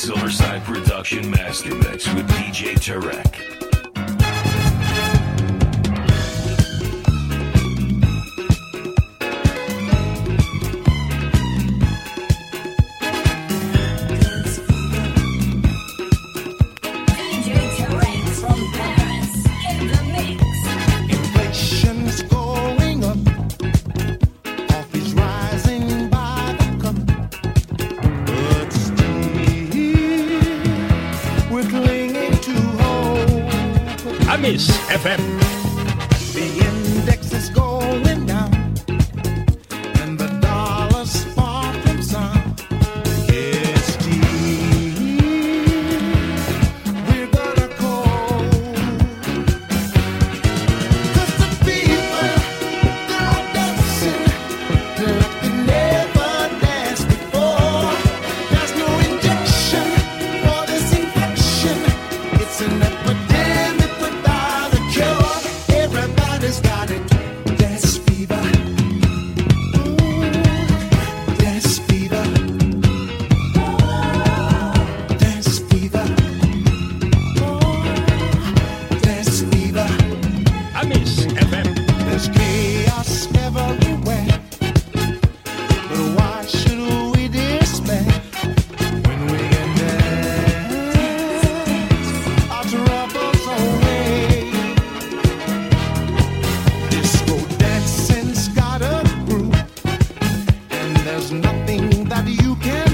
Silverside Production Master Mix with DJ Tarek. that you can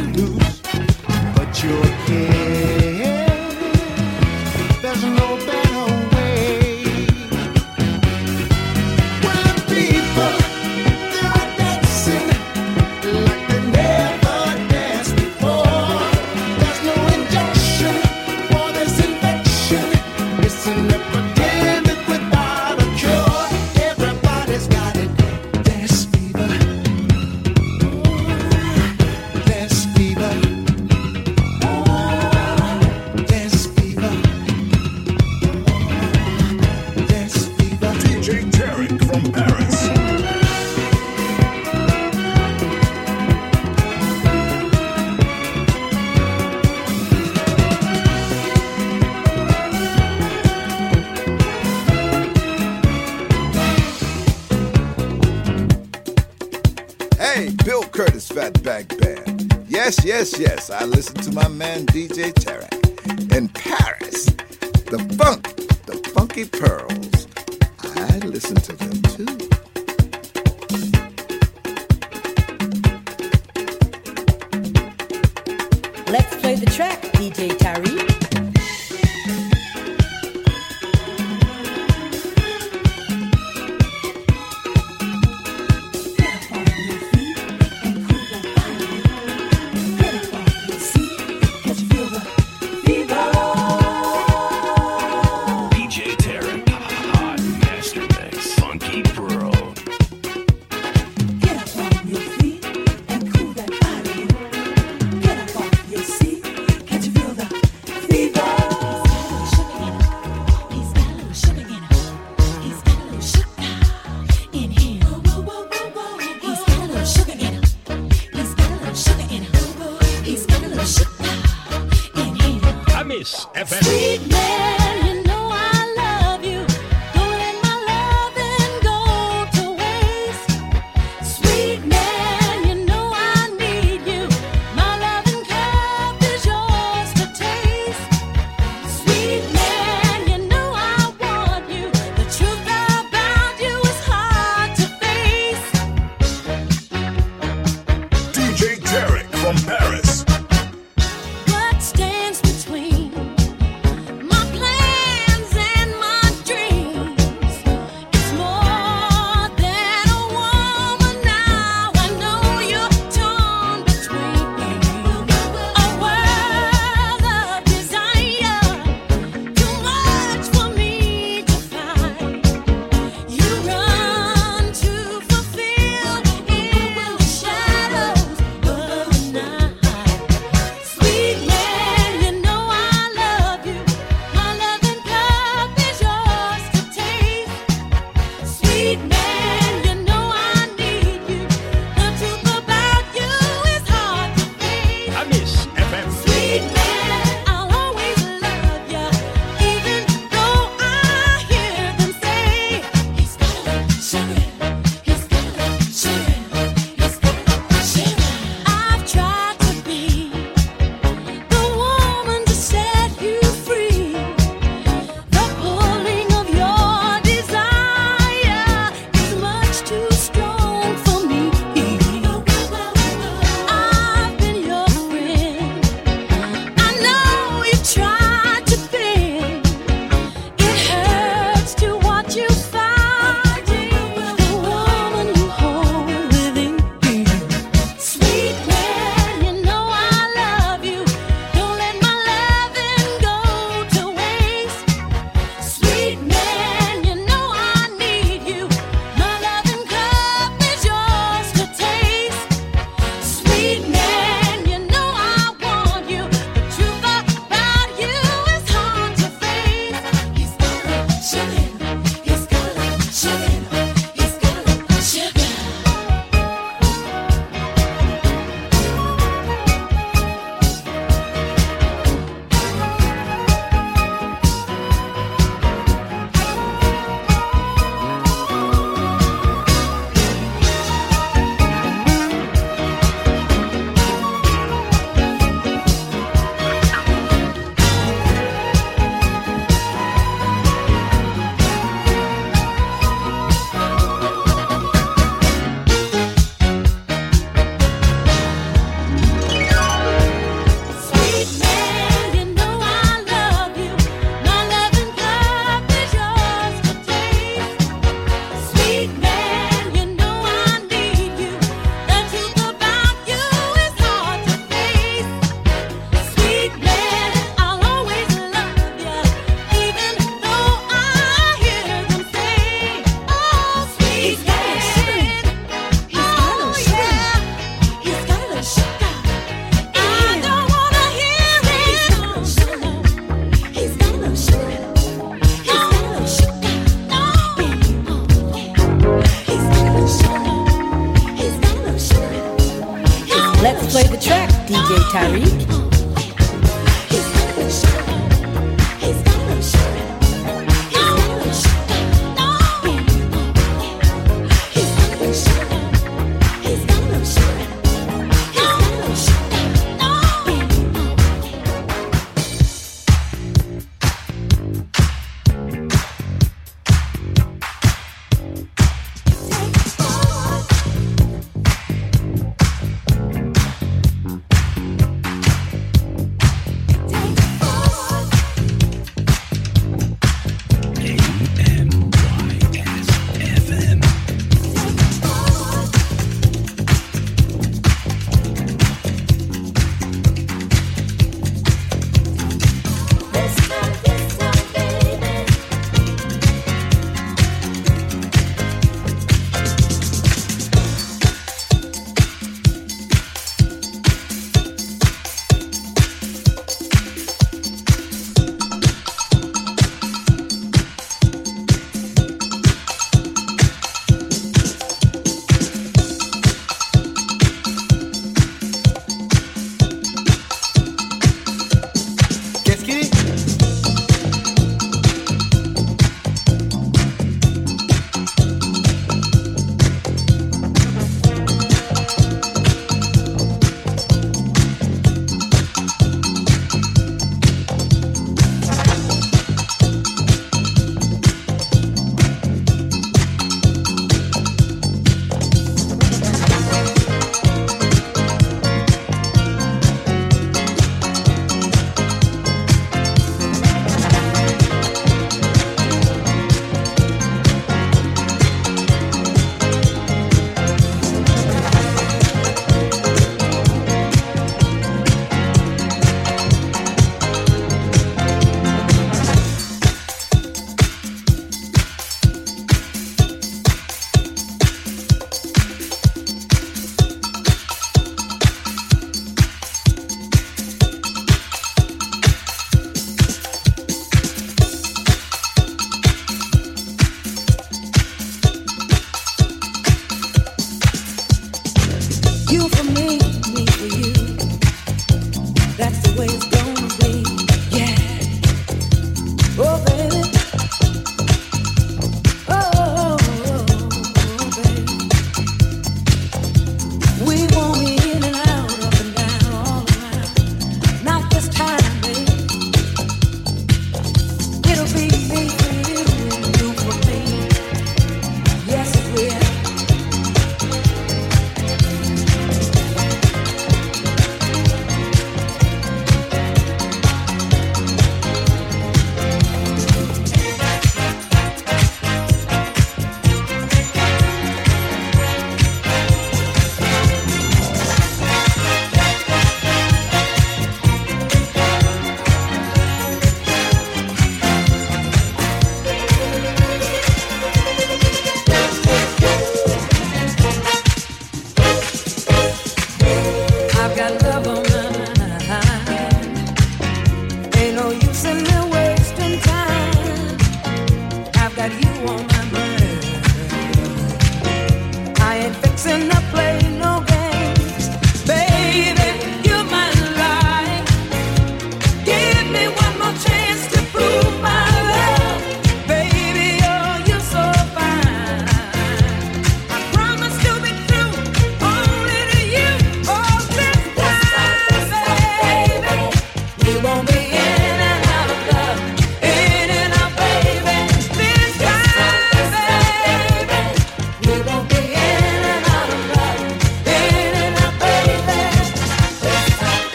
DJ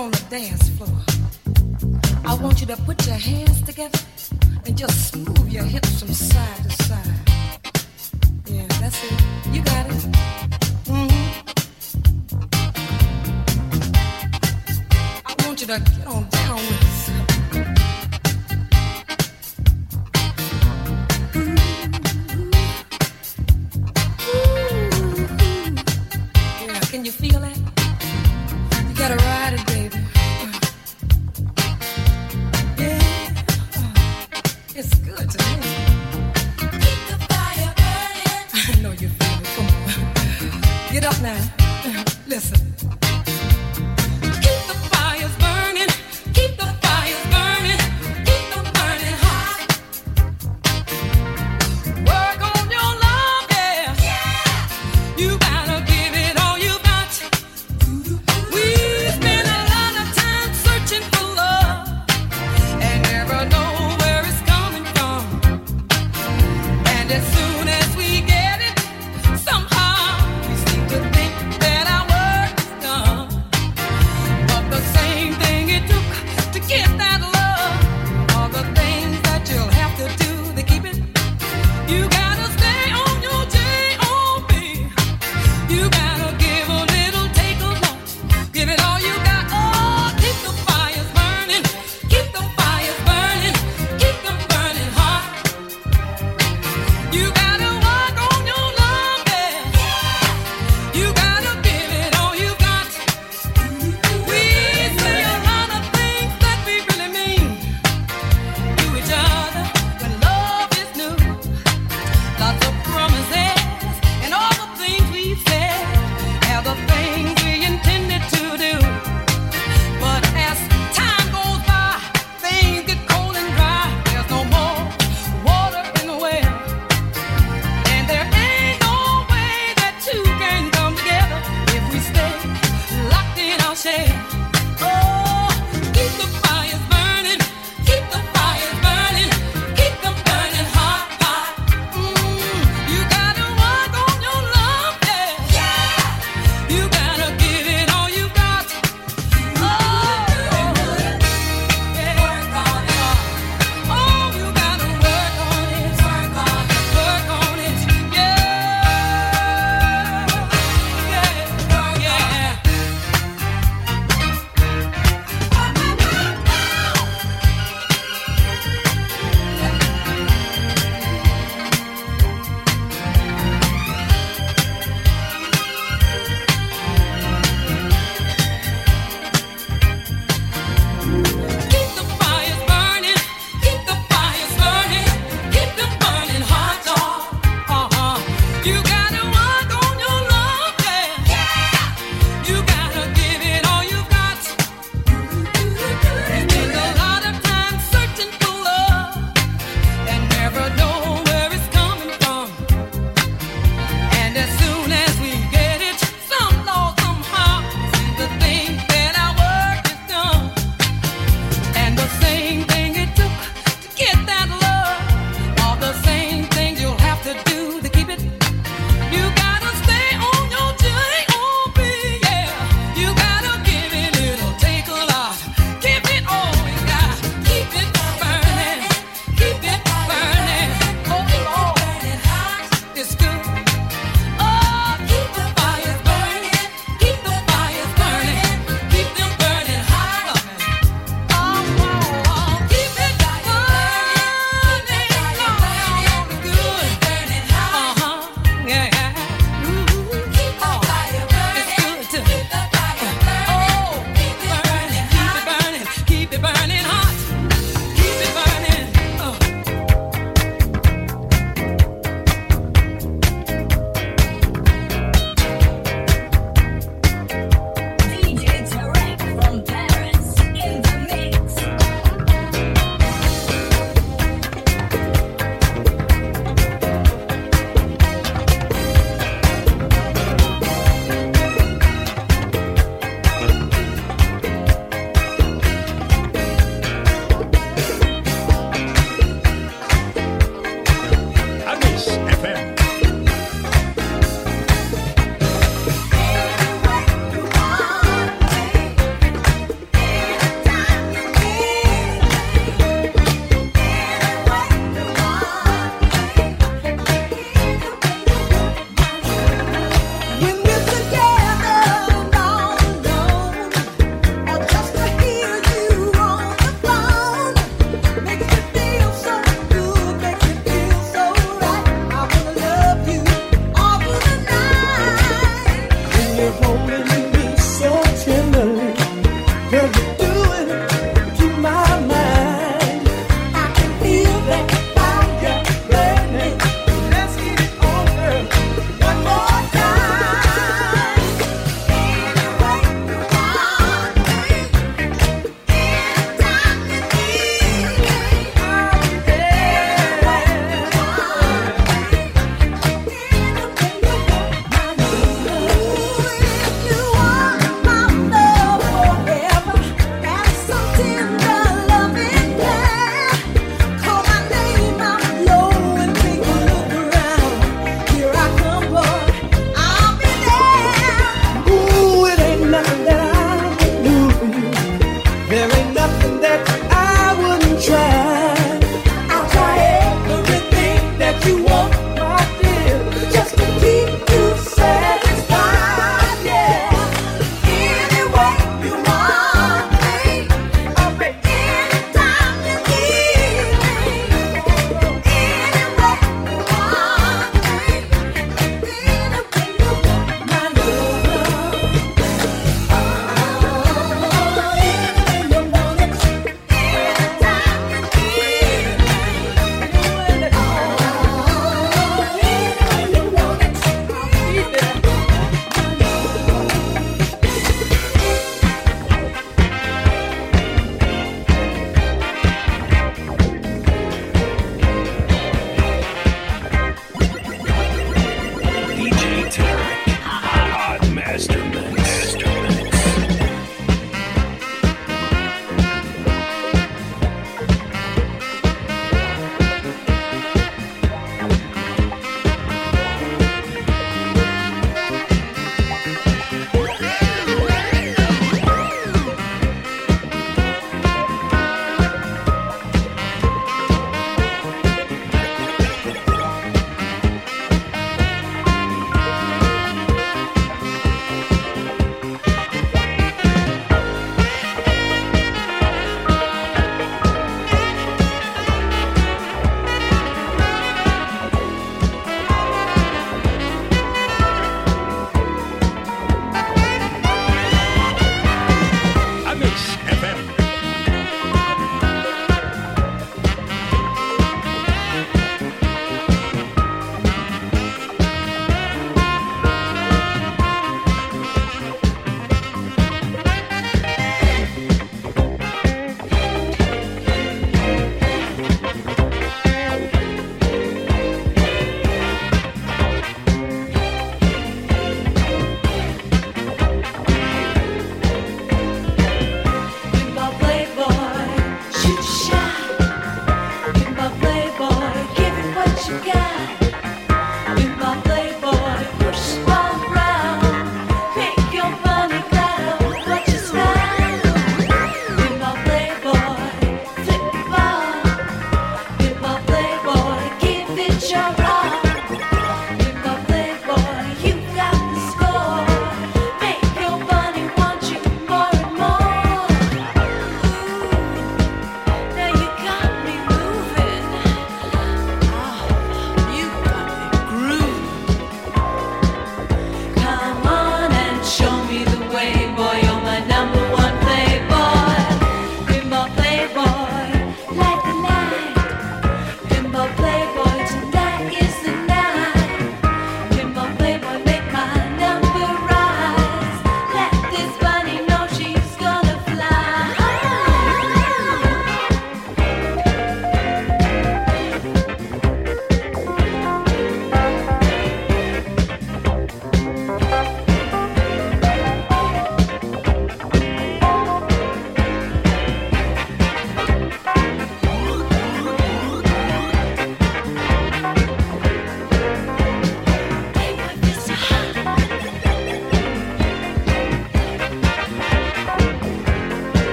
on the dance floor. I want you to put your hands together and just move your hips from side to side. Yeah, that's it. You got it. Mm-hmm. I want you to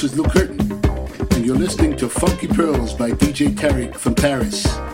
this is Luke Curtin, and you're listening to Funky Pearls by DJ Tarek from Paris.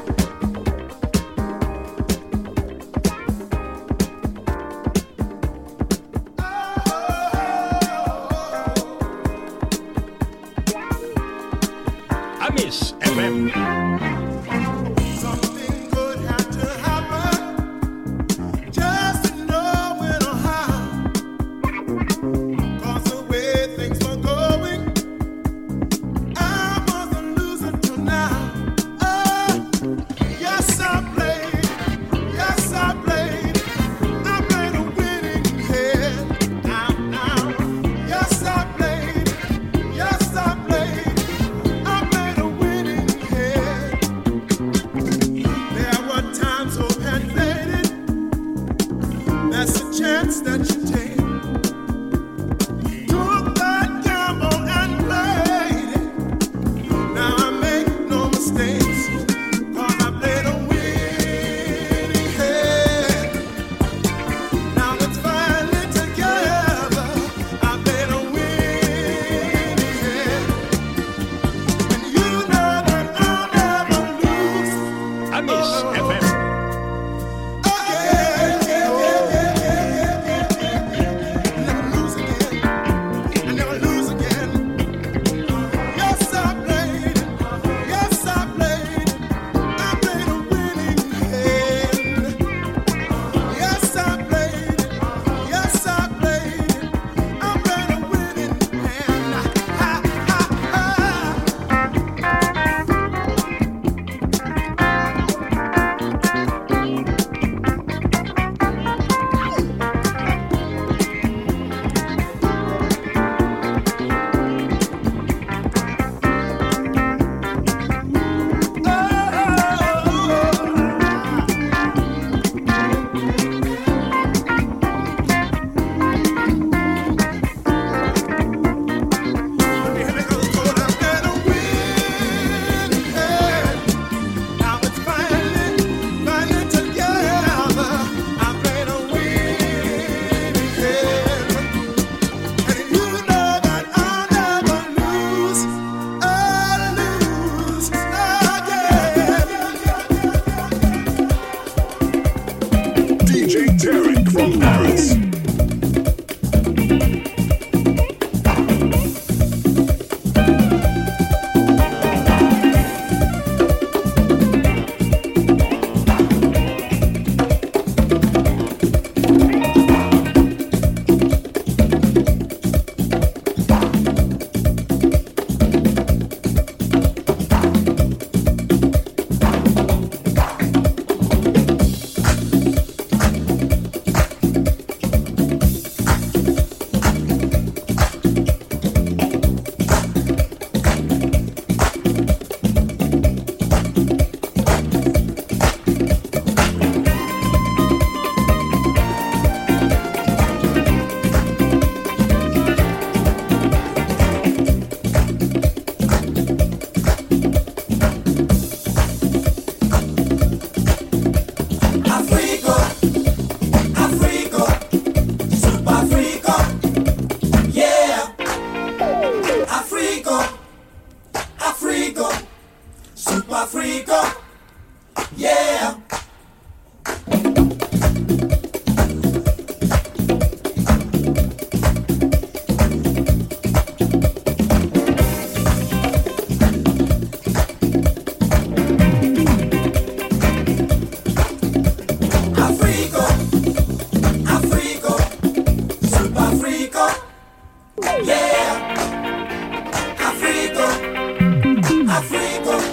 Africa.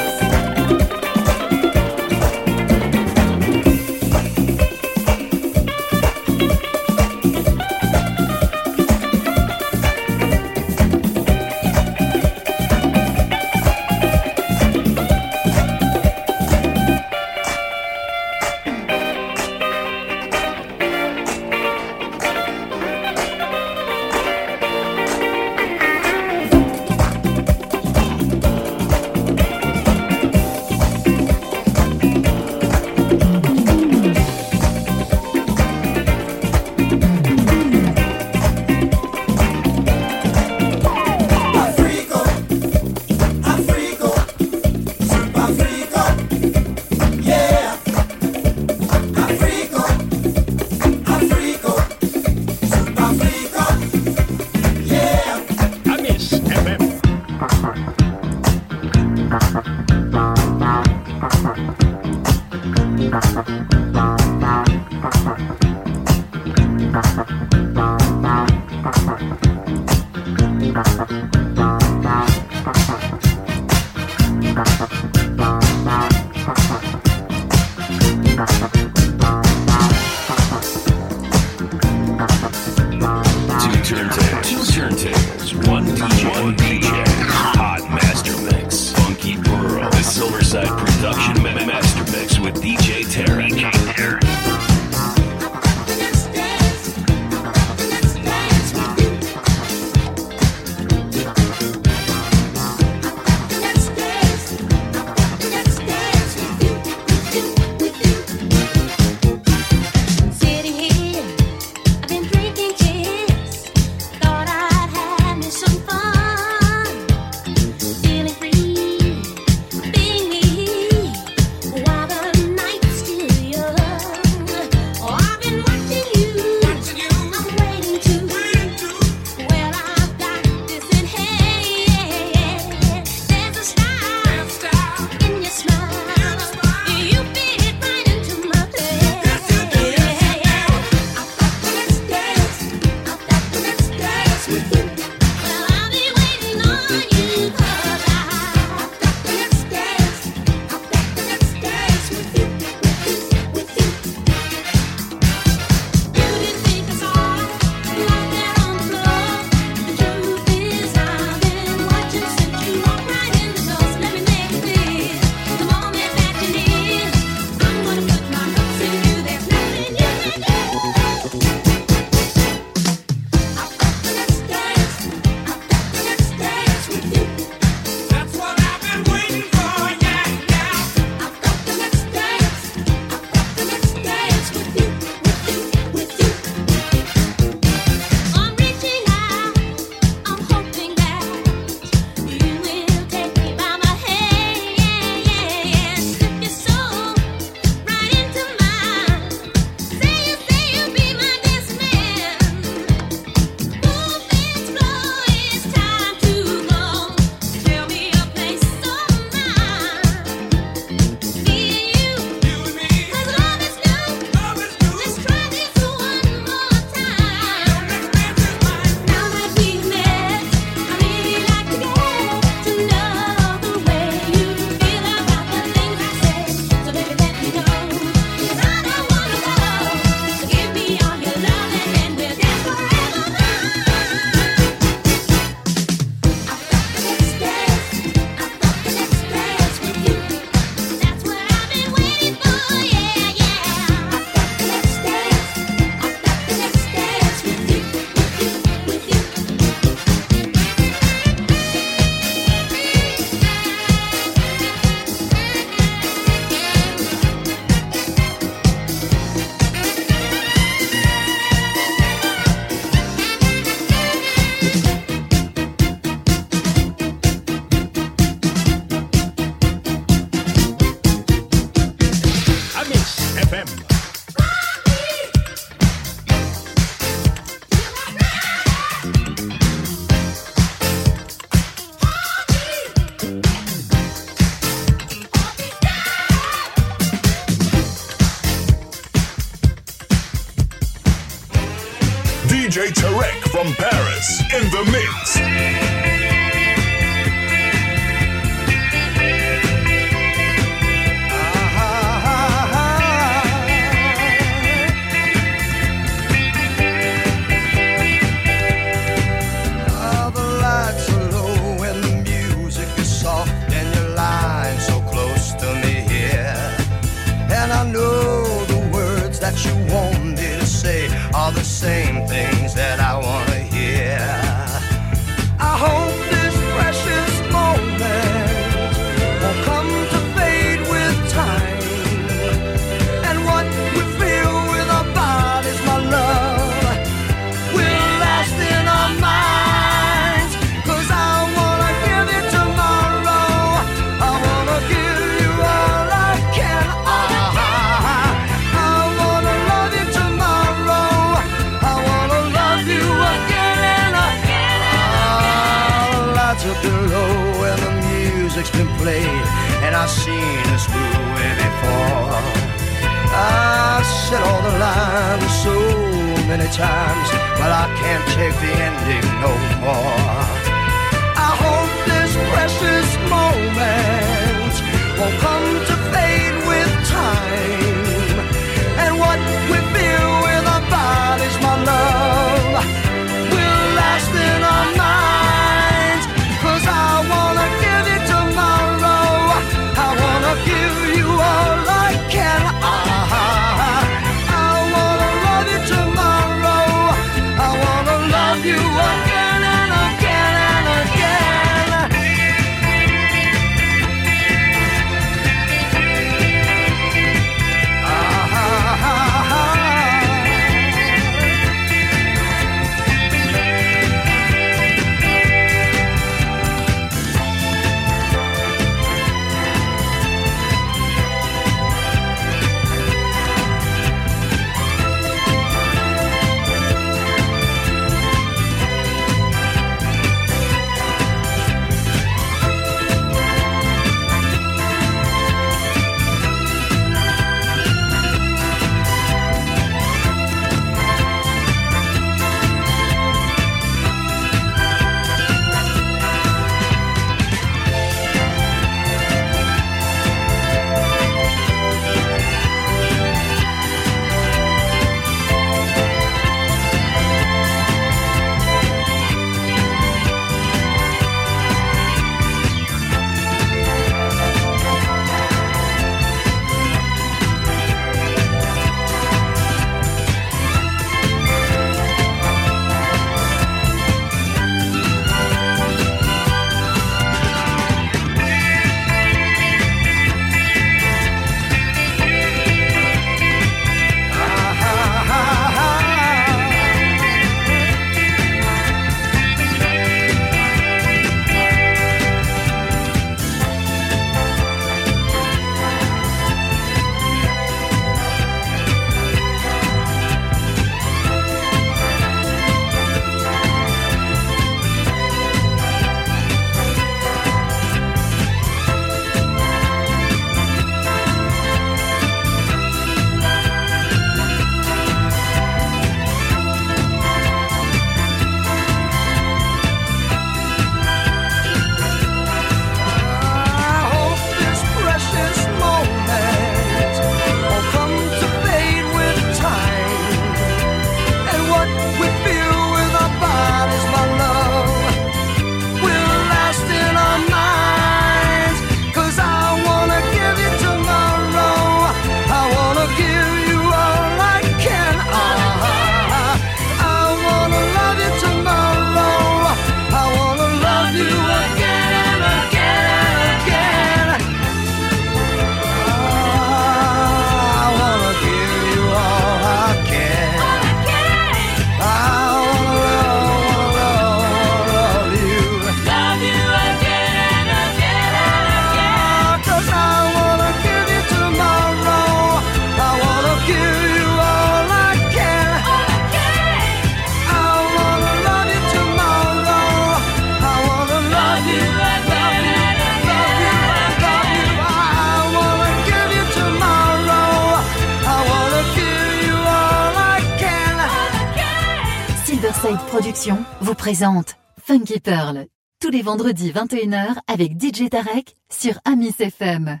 présente Funky Pearl, tous les vendredis 21h avec DJ Tarek sur Amis FM.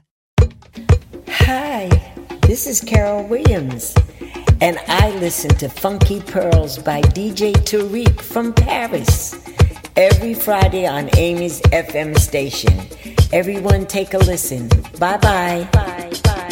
Hi, this is Carol Williams, and I listen to Funky Pearls by DJ Tariq from Paris every Friday on Amy's FM station. Everyone, take a listen. Bye bye. Bye bye.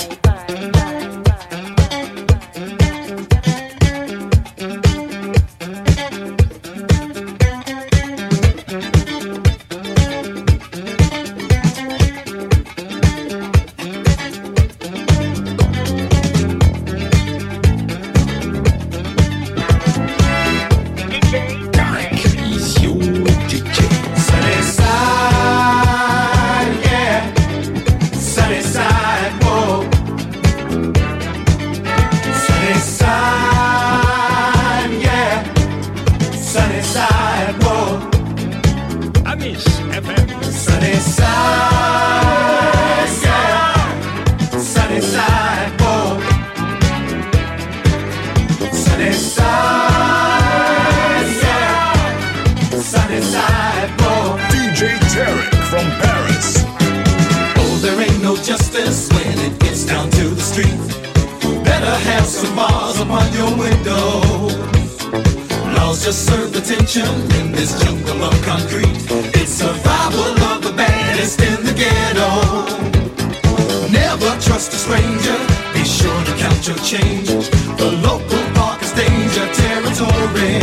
your windows. Laws just serve attention in this jungle of concrete. It's survival of the baddest in the ghetto. Never trust a stranger. Be sure to count your change. The local park is danger territory.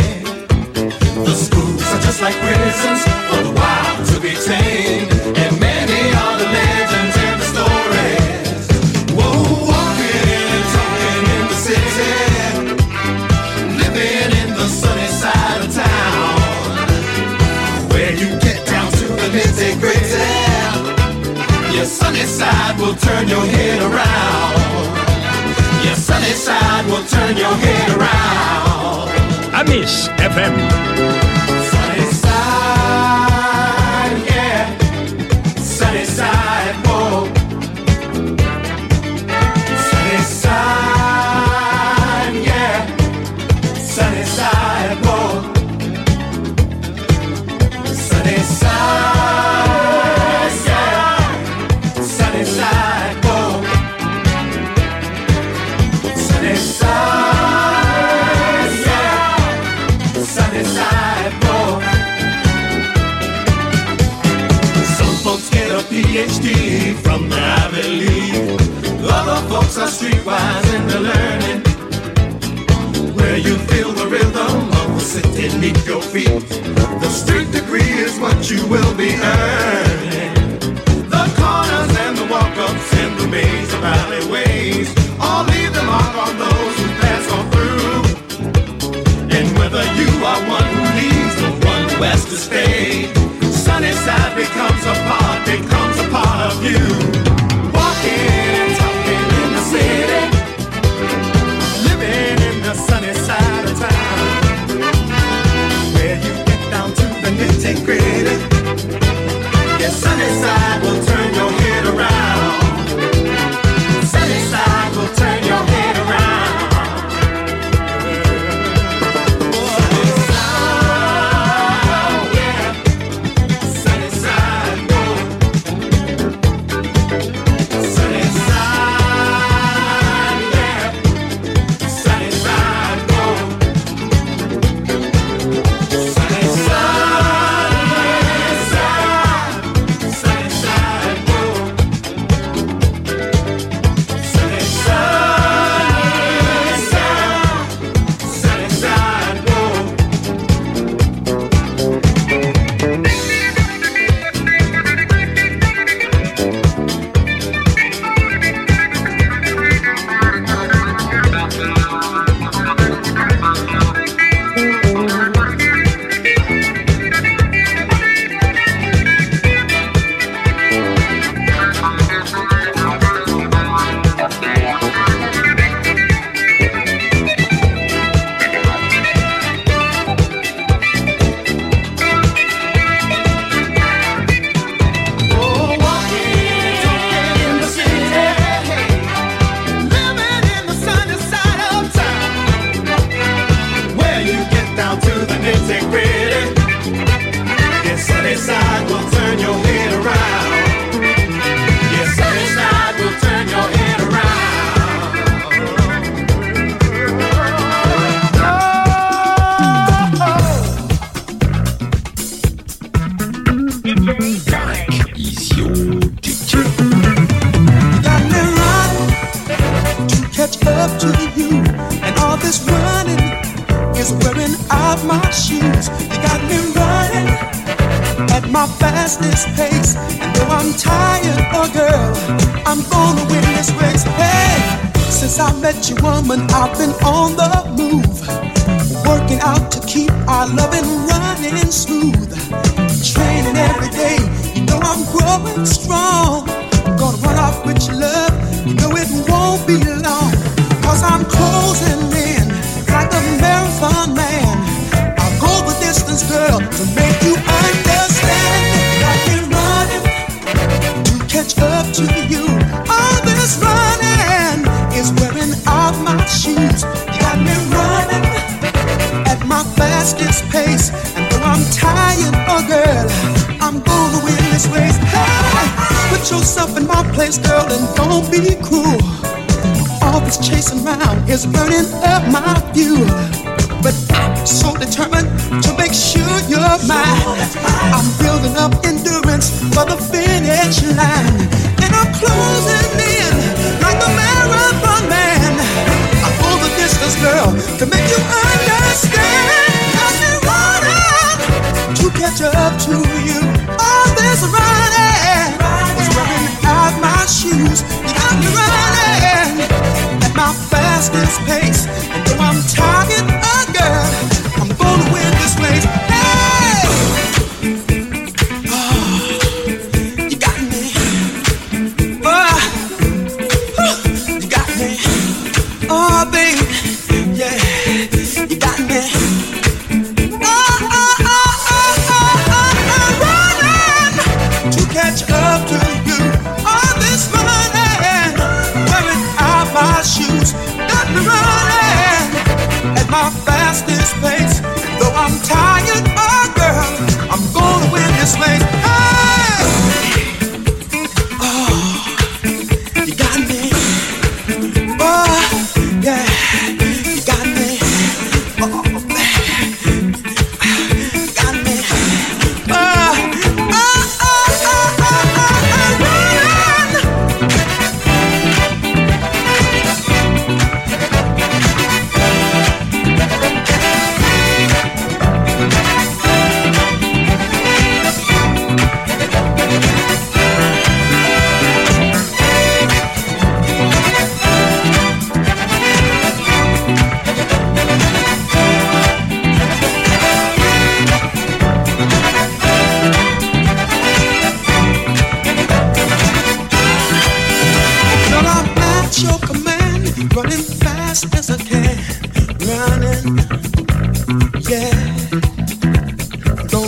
The schools are just like prisons for the. side will turn your head around. Your sunny side will turn your head around. I FM. wise in the learning. Where you feel the rhythm of the city beneath your feet. The street degree is what you will be earning.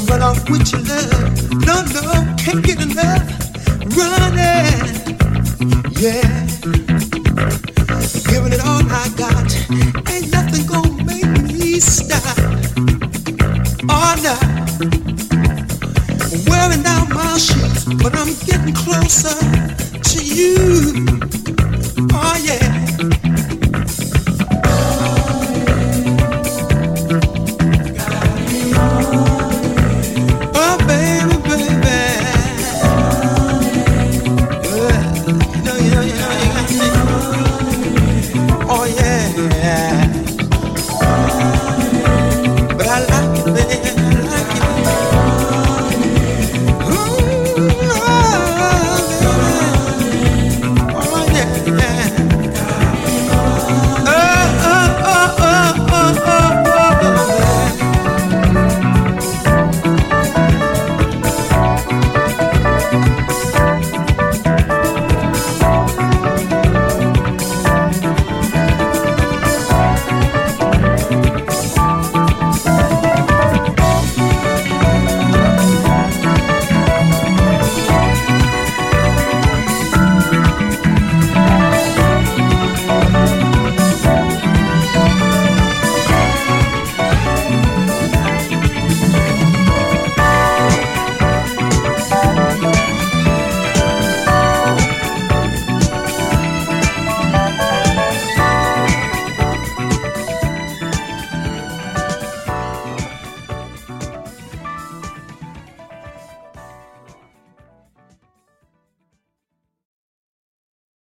Run off with your love. No, no, can't get enough. Running, yeah. Giving it all I got. Ain't nothing gonna make me stop. Oh, no. Wearing out my shoes, but I'm getting closer to you. Oh, yeah.